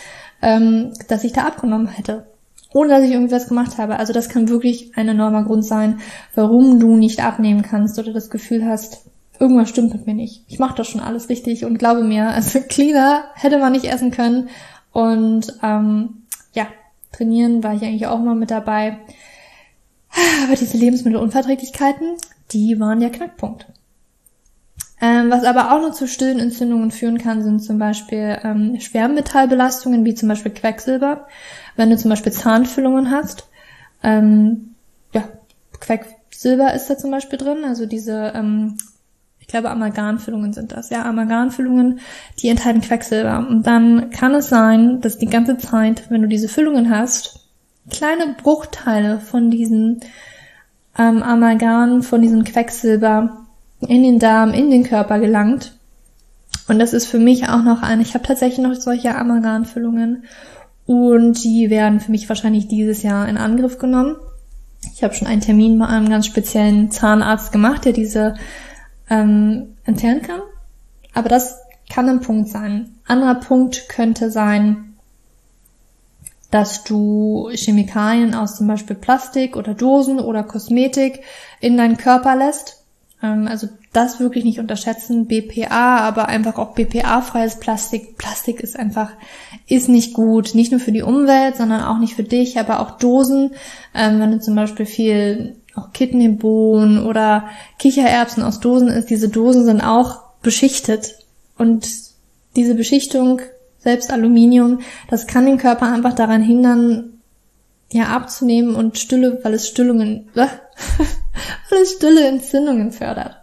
ähm, dass ich da abgenommen hätte ohne dass ich irgendwas gemacht habe. Also das kann wirklich ein enormer Grund sein, warum du nicht abnehmen kannst oder das Gefühl hast, irgendwas stimmt mit mir nicht. Ich mache das schon alles richtig und glaube mir, also [laughs] cleaner hätte man nicht essen können. Und ähm, ja, trainieren war ich eigentlich auch mal mit dabei. Aber diese Lebensmittelunverträglichkeiten, die waren der Knackpunkt. Ähm, was aber auch noch zu stillen Entzündungen führen kann, sind zum Beispiel ähm, Schwermetallbelastungen, wie zum Beispiel Quecksilber. Wenn du zum Beispiel Zahnfüllungen hast, ähm, ja, Quecksilber ist da zum Beispiel drin, also diese, ähm, ich glaube Amalgamfüllungen sind das, ja, Amalgamfüllungen, die enthalten Quecksilber. Und dann kann es sein, dass die ganze Zeit, wenn du diese Füllungen hast, kleine Bruchteile von diesen ähm, Amalgam, von diesem Quecksilber in den Darm, in den Körper gelangt. Und das ist für mich auch noch ein, ich habe tatsächlich noch solche Amalgamfüllungen und die werden für mich wahrscheinlich dieses Jahr in Angriff genommen. Ich habe schon einen Termin bei einem ganz speziellen Zahnarzt gemacht, der diese ähm, entfernen kann. Aber das kann ein Punkt sein. Anderer Punkt könnte sein, dass du Chemikalien aus zum Beispiel Plastik oder Dosen oder Kosmetik in deinen Körper lässt also das wirklich nicht unterschätzen. BPA, aber einfach auch BPA-freies Plastik. Plastik ist einfach, ist nicht gut. Nicht nur für die Umwelt, sondern auch nicht für dich, aber auch Dosen. Ähm, wenn du zum Beispiel viel auch Kidneybohnen oder Kichererbsen aus Dosen isst, diese Dosen sind auch beschichtet. Und diese Beschichtung, selbst Aluminium, das kann den Körper einfach daran hindern, ja, abzunehmen und stille, weil es Stillungen, [laughs] weil es stille Entzündungen fördert.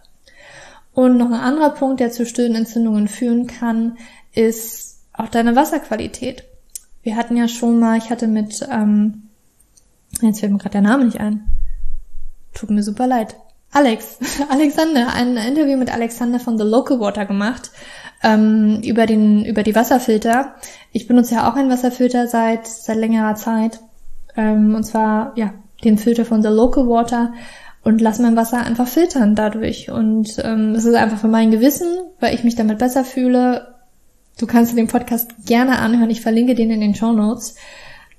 Und noch ein anderer Punkt, der zu stillen Entzündungen führen kann, ist auch deine Wasserqualität. Wir hatten ja schon mal, ich hatte mit, ähm, jetzt fällt mir gerade der Name nicht ein. Tut mir super leid. Alex, [laughs] Alexander, ein Interview mit Alexander von The Local Water gemacht ähm, über den über die Wasserfilter. Ich benutze ja auch einen Wasserfilter seit seit längerer Zeit ähm, und zwar ja den Filter von The Local Water und lass mein Wasser einfach filtern dadurch. Und ähm, es ist einfach für mein Gewissen, weil ich mich damit besser fühle. Du kannst den Podcast gerne anhören. Ich verlinke den in den Show Notes.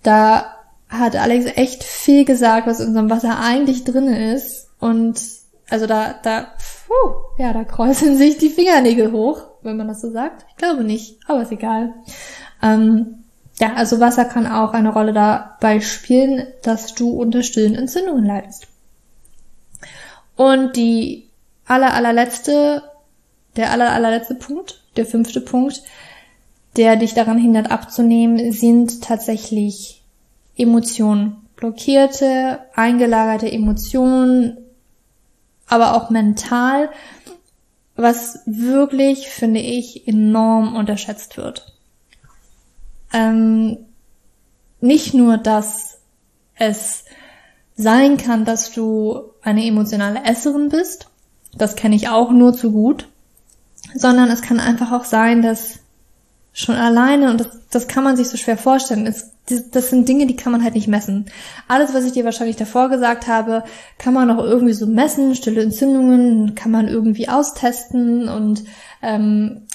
Da hat Alex echt viel gesagt, was in unserem Wasser eigentlich drin ist. Und Also da, da, puh, ja, da kräuseln [laughs] sich die Fingernägel hoch, wenn man das so sagt. Ich glaube nicht, aber ist egal. Ähm, ja, also Wasser kann auch eine Rolle dabei spielen, dass du unter stillen Entzündungen leidest. Und die aller, allerletzte, der aller, allerletzte Punkt, der fünfte Punkt, der dich daran hindert abzunehmen, sind tatsächlich Emotionen. Blockierte, eingelagerte Emotionen, aber auch mental, was wirklich, finde ich, enorm unterschätzt wird. Ähm, nicht nur, dass es sein kann, dass du eine emotionale Esserin bist, das kenne ich auch nur zu gut, sondern es kann einfach auch sein, dass schon alleine, und das, das kann man sich so schwer vorstellen, es, das, sind Dinge, die kann man halt nicht messen. Alles, was ich dir wahrscheinlich davor gesagt habe, kann man auch irgendwie so messen, stille Entzündungen kann man irgendwie austesten und ähm,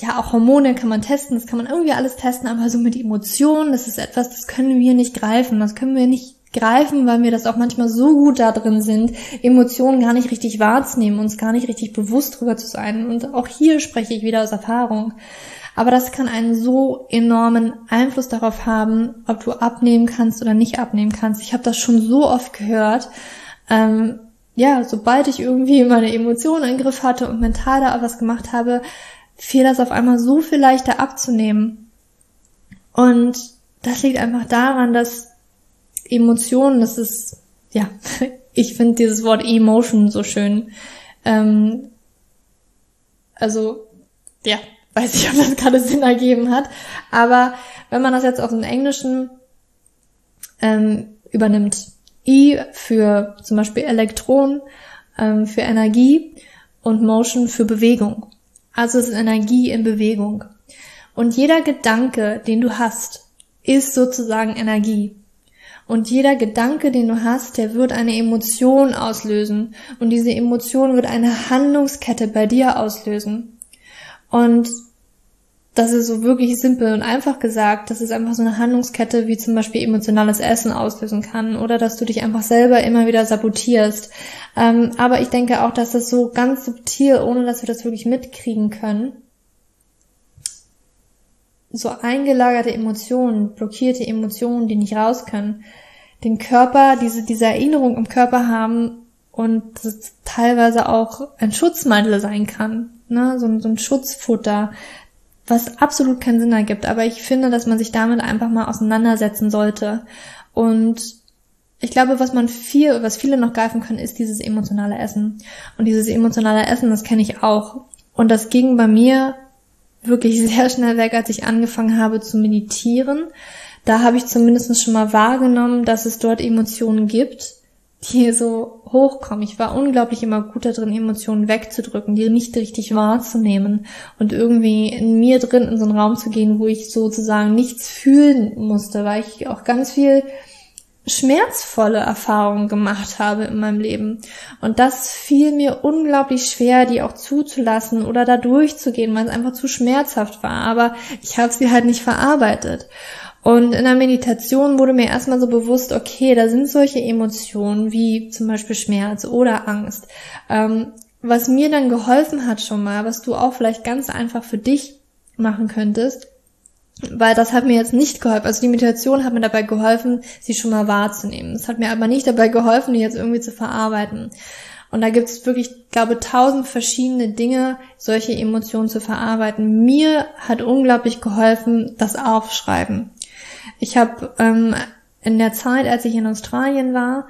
ja, auch Hormone kann man testen, das kann man irgendwie alles testen, aber so mit Emotionen, das ist etwas, das können wir nicht greifen, das können wir nicht greifen, weil wir das auch manchmal so gut da drin sind, Emotionen gar nicht richtig wahrzunehmen, uns gar nicht richtig bewusst drüber zu sein. Und auch hier spreche ich wieder aus Erfahrung. Aber das kann einen so enormen Einfluss darauf haben, ob du abnehmen kannst oder nicht abnehmen kannst. Ich habe das schon so oft gehört. Ähm, ja, sobald ich irgendwie meine Emotionen im Griff hatte und mental da was gemacht habe, fiel das auf einmal so viel leichter abzunehmen. Und das liegt einfach daran, dass Emotionen, das ist, ja, [laughs] ich finde dieses Wort Emotion so schön. Ähm, also, ja, weiß ich, [laughs] ob das gerade Sinn ergeben hat. Aber wenn man das jetzt auf den Englischen ähm, übernimmt, E für zum Beispiel Elektron, ähm, für Energie und Motion für Bewegung. Also es ist Energie in Bewegung. Und jeder Gedanke, den du hast, ist sozusagen Energie. Und jeder Gedanke, den du hast, der wird eine Emotion auslösen. Und diese Emotion wird eine Handlungskette bei dir auslösen. Und das ist so wirklich simpel und einfach gesagt, dass es einfach so eine Handlungskette wie zum Beispiel emotionales Essen auslösen kann oder dass du dich einfach selber immer wieder sabotierst. Ähm, aber ich denke auch, dass das so ganz subtil, ohne dass wir das wirklich mitkriegen können, so eingelagerte Emotionen, blockierte Emotionen, die nicht raus können, den Körper, diese, diese Erinnerung im Körper haben und teilweise auch ein Schutzmantel sein kann, ne? so, so ein Schutzfutter, was absolut keinen Sinn ergibt. Aber ich finde, dass man sich damit einfach mal auseinandersetzen sollte. Und ich glaube, was man viel, was viele noch greifen können, ist dieses emotionale Essen. Und dieses emotionale Essen, das kenne ich auch. Und das ging bei mir wirklich [laughs] sehr schnell weg, als ich angefangen habe zu meditieren. Da habe ich zumindest schon mal wahrgenommen, dass es dort Emotionen gibt, die so hochkommen. Ich war unglaublich immer gut darin, Emotionen wegzudrücken, die nicht richtig wahrzunehmen und irgendwie in mir drin in so einen Raum zu gehen, wo ich sozusagen nichts fühlen musste, weil ich auch ganz viel schmerzvolle Erfahrungen gemacht habe in meinem Leben. Und das fiel mir unglaublich schwer, die auch zuzulassen oder da durchzugehen, weil es einfach zu schmerzhaft war. Aber ich habe sie halt nicht verarbeitet. Und in der Meditation wurde mir erstmal so bewusst, okay, da sind solche Emotionen wie zum Beispiel Schmerz oder Angst. Ähm, was mir dann geholfen hat schon mal, was du auch vielleicht ganz einfach für dich machen könntest, weil das hat mir jetzt nicht geholfen. Also die Meditation hat mir dabei geholfen, sie schon mal wahrzunehmen. Es hat mir aber nicht dabei geholfen, die jetzt irgendwie zu verarbeiten. Und da gibt es wirklich, glaube tausend verschiedene Dinge, solche Emotionen zu verarbeiten. Mir hat unglaublich geholfen, das Aufschreiben. Ich habe ähm, in der Zeit, als ich in Australien war,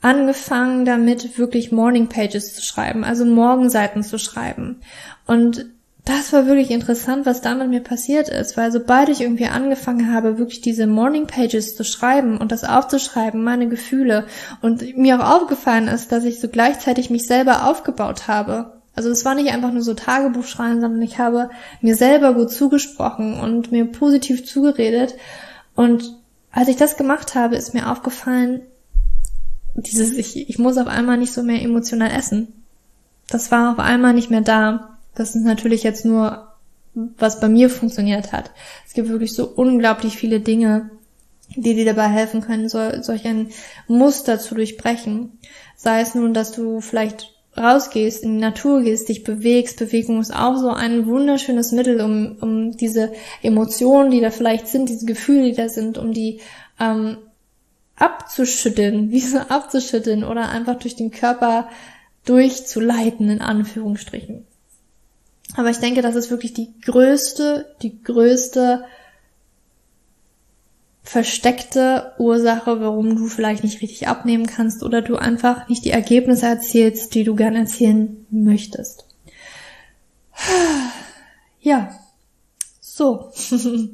angefangen damit wirklich Morning Pages zu schreiben, also Morgenseiten zu schreiben. Und das war wirklich interessant, was da mit mir passiert ist, weil sobald ich irgendwie angefangen habe, wirklich diese Morning Pages zu schreiben und das aufzuschreiben, meine Gefühle, und mir auch aufgefallen ist, dass ich so gleichzeitig mich selber aufgebaut habe. Also es war nicht einfach nur so Tagebuch schreiben, sondern ich habe mir selber gut zugesprochen und mir positiv zugeredet und als ich das gemacht habe, ist mir aufgefallen, dieses, ich, ich muss auf einmal nicht so mehr emotional essen. Das war auf einmal nicht mehr da. Das ist natürlich jetzt nur, was bei mir funktioniert hat. Es gibt wirklich so unglaublich viele Dinge, die dir dabei helfen können, so, solch ein Muster zu durchbrechen. Sei es nun, dass du vielleicht rausgehst, in die Natur gehst, dich bewegst. Bewegung ist auch so ein wunderschönes Mittel, um, um diese Emotionen, die da vielleicht sind, diese Gefühle, die da sind, um die ähm, abzuschütteln, [laughs] wie so abzuschütteln oder einfach durch den Körper durchzuleiten, in Anführungsstrichen. Aber ich denke, das ist wirklich die größte, die größte versteckte Ursache, warum du vielleicht nicht richtig abnehmen kannst oder du einfach nicht die Ergebnisse erzielst, die du gern erzielen möchtest. Ja, so. [laughs]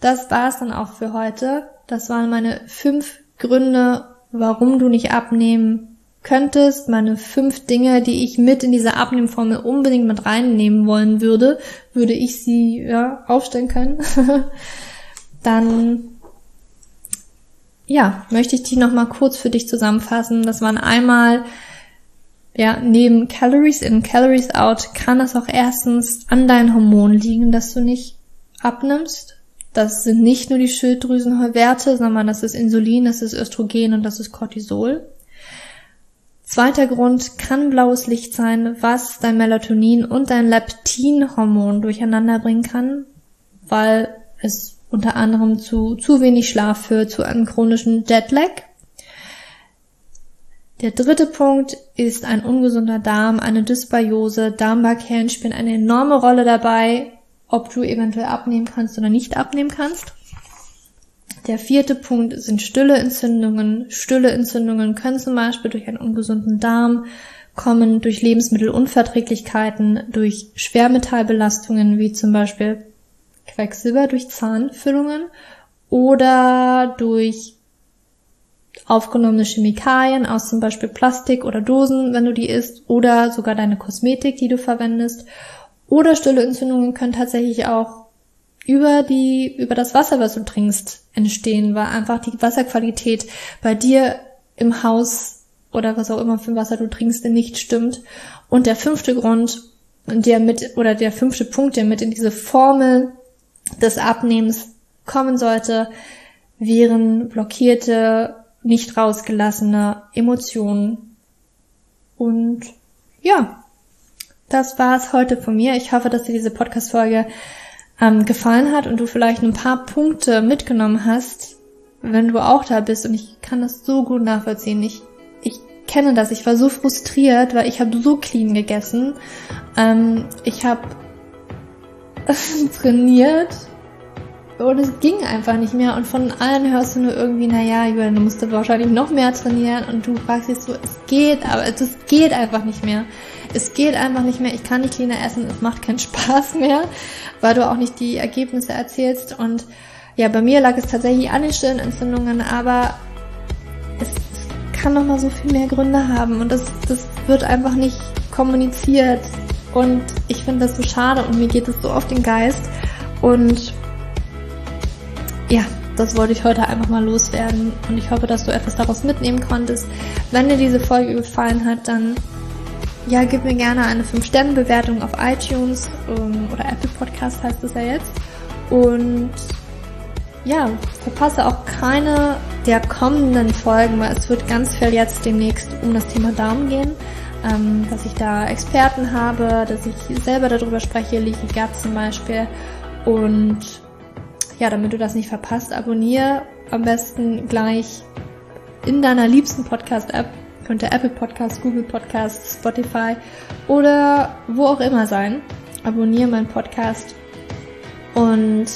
Das war's dann auch für heute. Das waren meine fünf Gründe, warum du nicht abnehmen könntest. Meine fünf Dinge, die ich mit in diese Abnehmformel unbedingt mit reinnehmen wollen würde, würde ich sie ja aufstellen können. [laughs] Dann ja, möchte ich die nochmal kurz für dich zusammenfassen. Das waren einmal, ja, neben Calories in, Calories out, kann es auch erstens an deinen Hormonen liegen, dass du nicht abnimmst. Das sind nicht nur die Schilddrüsenwerte, sondern das ist Insulin, das ist Östrogen und das ist Cortisol. Zweiter Grund kann blaues Licht sein, was dein Melatonin und dein Leptinhormon durcheinander bringen kann, weil es unter anderem zu zu wenig Schlaf führt, zu einem chronischen Jetlag. Der dritte Punkt ist ein ungesunder Darm, eine Dysbiose. Darmbakterien spielen eine enorme Rolle dabei, ob du eventuell abnehmen kannst oder nicht abnehmen kannst. Der vierte Punkt sind stille Entzündungen. Stille Entzündungen können zum Beispiel durch einen ungesunden Darm kommen, durch Lebensmittelunverträglichkeiten, durch Schwermetallbelastungen wie zum Beispiel Quecksilber durch Zahnfüllungen oder durch aufgenommene Chemikalien aus zum Beispiel Plastik oder Dosen, wenn du die isst, oder sogar deine Kosmetik, die du verwendest. Oder stille Entzündungen können tatsächlich auch über die, über das Wasser, was du trinkst, entstehen, weil einfach die Wasserqualität bei dir im Haus oder was auch immer für Wasser du trinkst, nicht stimmt. Und der fünfte Grund, der mit, oder der fünfte Punkt, der mit in diese Formel des Abnehmens kommen sollte, wären blockierte, nicht rausgelassene Emotionen. Und ja, das war's heute von mir. Ich hoffe, dass dir diese Podcast-Folge ähm, gefallen hat und du vielleicht ein paar Punkte mitgenommen hast, wenn du auch da bist. Und ich kann das so gut nachvollziehen. Ich, ich kenne das. Ich war so frustriert, weil ich habe so clean gegessen. Ähm, ich habe [laughs] trainiert und es ging einfach nicht mehr. Und von allen hörst du nur irgendwie, naja, Julian, du musst wahrscheinlich noch mehr trainieren. Und du fragst dich so, es geht, aber es geht einfach nicht mehr. Es geht einfach nicht mehr. Ich kann nicht cleaner essen. Es macht keinen [laughs] Spaß mehr, weil du auch nicht die Ergebnisse erzählst. Und ja, bei mir lag es tatsächlich an den Stirnentzündungen, aber es, es kann noch mal so viel mehr Gründe haben. Und das, das wird einfach nicht kommuniziert. Und ich finde das so schade und mir geht es so auf den Geist. Und ja, das wollte ich heute einfach mal loswerden und ich hoffe, dass du etwas daraus mitnehmen konntest. Wenn dir diese Folge gefallen hat, dann ja, gib mir gerne eine 5-Sterne-Bewertung auf iTunes um, oder Apple Podcast heißt es ja jetzt. Und ja, verpasse auch keine der kommenden Folgen, weil es wird ganz viel jetzt demnächst um das Thema Darm gehen ähm, dass ich da Experten habe, dass ich selber darüber spreche, Leaky Gut zum Beispiel. Und ja, damit du das nicht verpasst, abonniere am besten gleich in deiner liebsten Podcast-App. Könnte Apple Podcast, Google Podcast, Spotify oder wo auch immer sein. Abonniere meinen Podcast und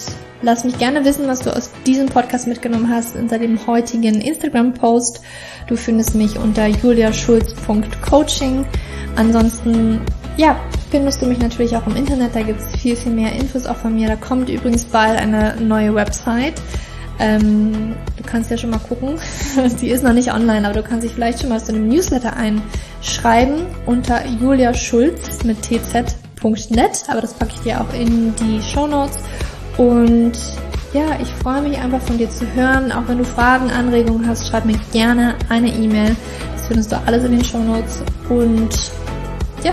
lass mich gerne wissen, was du aus diesem Podcast mitgenommen hast unter dem heutigen Instagram-Post. Du findest mich unter juliaschulz.coaching. Ansonsten, ja, findest du mich natürlich auch im Internet. Da gibt es viel, viel mehr Infos auch von mir. Da kommt übrigens bald eine neue Website. Ähm, du kannst ja schon mal gucken. [laughs] Die ist noch nicht online, aber du kannst dich vielleicht schon mal zu einem Newsletter einschreiben unter juliaschulz mit tz.net. Aber das packe ich dir auch in die Show Notes. Und ja, ich freue mich einfach von dir zu hören. Auch wenn du Fragen, Anregungen hast, schreib mir gerne eine E-Mail. Das findest du alles in den Show Notes. Und ja,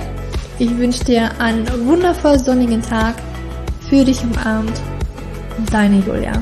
ich wünsche dir einen wundervoll sonnigen Tag. Für dich umarmt. Deine Julia.